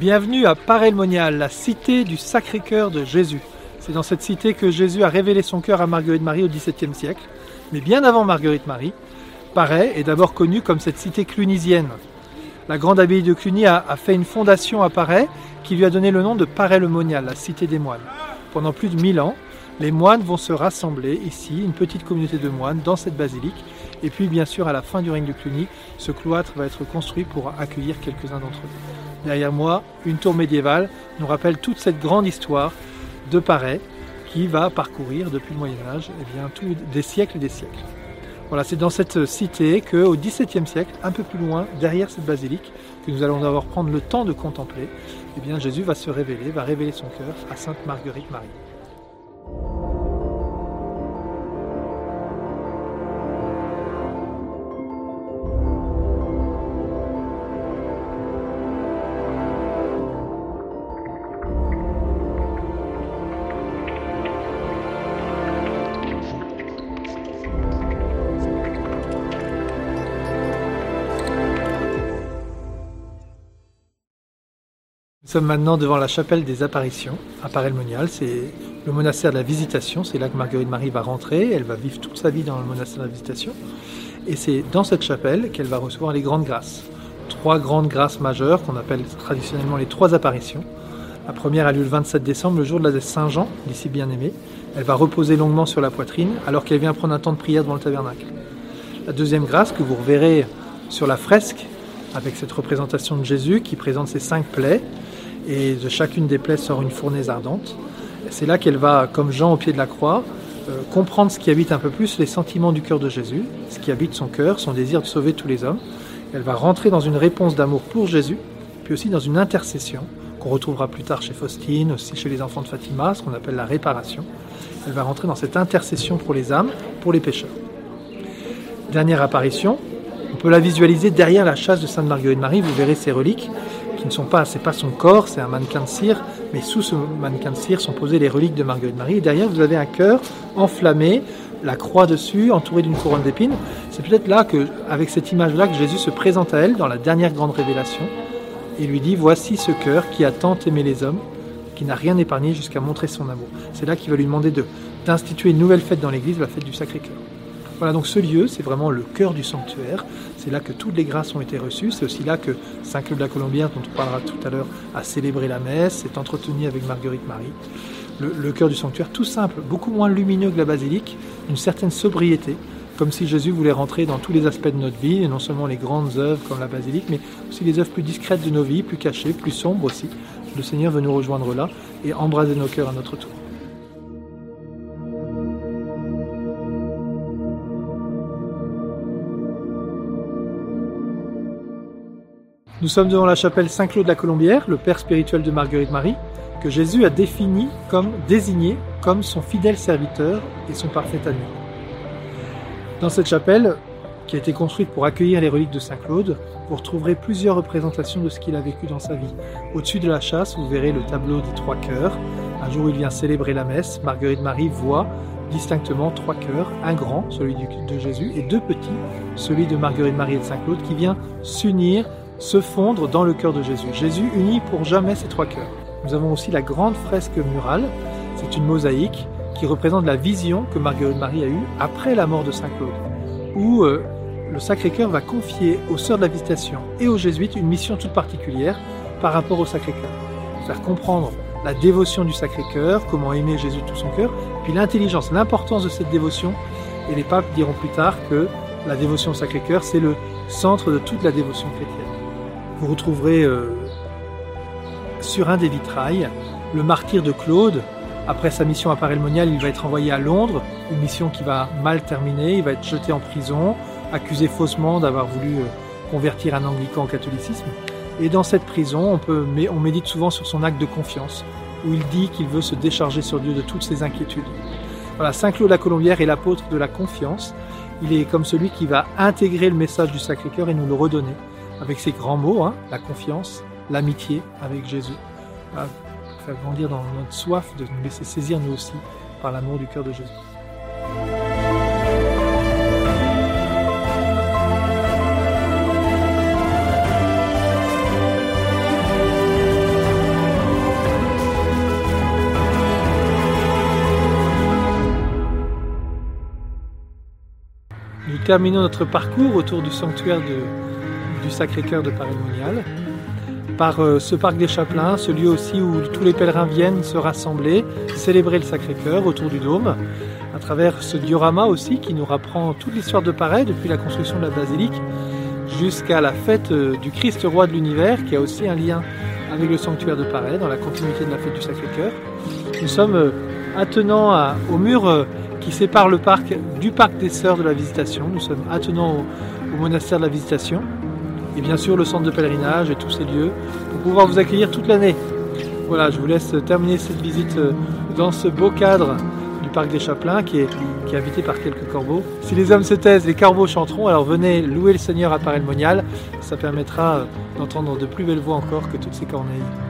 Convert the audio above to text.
Bienvenue à Parelmonial, la cité du Sacré-Cœur de Jésus. C'est dans cette cité que Jésus a révélé son cœur à Marguerite Marie au XVIIe siècle. Mais bien avant Marguerite Marie, Paray est d'abord connue comme cette cité clunisienne. La grande abbaye de Cluny a, a fait une fondation à Paray qui lui a donné le nom de Paray-le-Monial, la cité des moines. Pendant plus de 1000 ans, les moines vont se rassembler ici, une petite communauté de moines, dans cette basilique. Et puis, bien sûr, à la fin du règne de Cluny, ce cloître va être construit pour accueillir quelques-uns d'entre eux. Derrière moi, une tour médiévale nous rappelle toute cette grande histoire de Paray qui va parcourir depuis le Moyen Âge eh bien, des siècles et des siècles. Voilà, c'est dans cette cité qu'au XVIIe siècle, un peu plus loin, derrière cette basilique, que nous allons d'abord prendre le temps de contempler, eh bien, Jésus va se révéler, va révéler son cœur à Sainte Marguerite Marie. Sommes maintenant devant la chapelle des apparitions à Paray-le-Monial. C'est le monastère de la Visitation. C'est là que Marguerite Marie va rentrer. Elle va vivre toute sa vie dans le monastère de la Visitation. Et c'est dans cette chapelle qu'elle va recevoir les grandes grâces. Trois grandes grâces majeures qu'on appelle traditionnellement les trois apparitions. La première a lieu le 27 décembre, le jour de la Saint-Jean, d'ici bien-aimé. Elle va reposer longuement sur la poitrine alors qu'elle vient prendre un temps de prière devant le tabernacle. La deuxième grâce que vous reverrez sur la fresque avec cette représentation de Jésus qui présente ses cinq plaies, et de chacune des plaies sort une fournaise ardente. C'est là qu'elle va, comme Jean au pied de la croix, euh, comprendre ce qui habite un peu plus les sentiments du cœur de Jésus, ce qui habite son cœur, son désir de sauver tous les hommes. Elle va rentrer dans une réponse d'amour pour Jésus, puis aussi dans une intercession qu'on retrouvera plus tard chez Faustine, aussi chez les enfants de Fatima, ce qu'on appelle la réparation. Elle va rentrer dans cette intercession pour les âmes, pour les pécheurs. Dernière apparition, on peut la visualiser derrière la chasse de Sainte Marguerite Marie, vous verrez ses reliques qui ne sont pas, son corps, c'est un mannequin de cire, mais sous ce mannequin de cire sont posées les reliques de Marguerite Marie. Derrière, vous avez un cœur enflammé, la croix dessus, entouré d'une couronne d'épines. C'est peut-être là que, avec cette image-là, que Jésus se présente à elle dans la dernière grande révélation et lui dit Voici ce cœur qui a tant aimé les hommes, qui n'a rien épargné jusqu'à montrer son amour. C'est là qu'il va lui demander de, d'instituer une nouvelle fête dans l'église, la fête du Sacré-Cœur. Voilà, donc ce lieu, c'est vraiment le cœur du sanctuaire. C'est là que toutes les grâces ont été reçues. C'est aussi là que Saint-Claude de la Colombière, dont on parlera tout à l'heure, a célébré la messe, s'est entretenu avec Marguerite Marie. Le, le cœur du sanctuaire, tout simple, beaucoup moins lumineux que la basilique, une certaine sobriété, comme si Jésus voulait rentrer dans tous les aspects de notre vie, et non seulement les grandes œuvres comme la basilique, mais aussi les œuvres plus discrètes de nos vies, plus cachées, plus sombres aussi. Le Seigneur veut nous rejoindre là et embraser nos cœurs à notre tour. Nous sommes devant la chapelle Saint-Claude de la Colombière, le père spirituel de Marguerite Marie, que Jésus a défini comme désigné comme son fidèle serviteur et son parfait ami. Dans cette chapelle, qui a été construite pour accueillir les reliques de Saint-Claude, vous retrouverez plusieurs représentations de ce qu'il a vécu dans sa vie. Au-dessus de la chasse, vous verrez le tableau des trois cœurs. Un jour il vient célébrer la messe, Marguerite Marie voit distinctement trois cœurs, un grand, celui de Jésus, et deux petits, celui de Marguerite Marie et de Saint-Claude, qui vient s'unir se fondre dans le cœur de Jésus. Jésus unit pour jamais ces trois cœurs. Nous avons aussi la grande fresque murale. C'est une mosaïque qui représente la vision que Marguerite Marie a eue après la mort de Saint Claude, où euh, le Sacré-Cœur va confier aux sœurs de la visitation et aux jésuites une mission toute particulière par rapport au Sacré-Cœur. Faire comprendre la dévotion du Sacré-Cœur, comment aimer Jésus de tout son cœur, puis l'intelligence, l'importance de cette dévotion. Et les papes diront plus tard que la dévotion au Sacré-Cœur, c'est le centre de toute la dévotion chrétienne. Vous retrouverez euh, sur un des vitrails le martyr de Claude. Après sa mission à Paray-le-Monial, il va être envoyé à Londres, une mission qui va mal terminer. Il va être jeté en prison, accusé faussement d'avoir voulu euh, convertir un anglican au catholicisme. Et dans cette prison, on médite souvent sur son acte de confiance, où il dit qu'il veut se décharger sur Dieu de toutes ses inquiétudes. Voilà, Saint Claude la Colombière est l'apôtre de la confiance. Il est comme celui qui va intégrer le message du Sacré-Cœur et nous le redonner avec ces grands mots, hein, la confiance, l'amitié avec Jésus. Ah, voilà, faire grandir dans notre soif de nous laisser saisir nous aussi par l'amour du cœur de Jésus. Nous terminons notre parcours autour du sanctuaire de du Sacré-Cœur de Paray-le-Monial par euh, ce parc des Chapelains, ce lieu aussi où tous les pèlerins viennent se rassembler, célébrer le Sacré-Cœur autour du dôme, à travers ce diorama aussi qui nous rapprend toute l'histoire de Paray depuis la construction de la basilique jusqu'à la fête euh, du Christ roi de l'univers qui a aussi un lien avec le sanctuaire de Paray dans la continuité de la fête du Sacré-Cœur. Nous sommes euh, attenants au mur qui sépare le parc du parc des Sœurs de la Visitation. Nous sommes attenants au monastère de la Visitation et bien sûr le centre de pèlerinage et tous ces lieux pour pouvoir vous accueillir toute l'année. Voilà, je vous laisse terminer cette visite euh, dans ce beau cadre du parc des Chapelains qui est, habité par quelques corbeaux. Si les hommes se taisent, les corbeaux chanteront, alors venez louer le Seigneur à Paray-le-Monial, ça permettra euh, d'entendre de plus belles voix encore que toutes ces corneilles.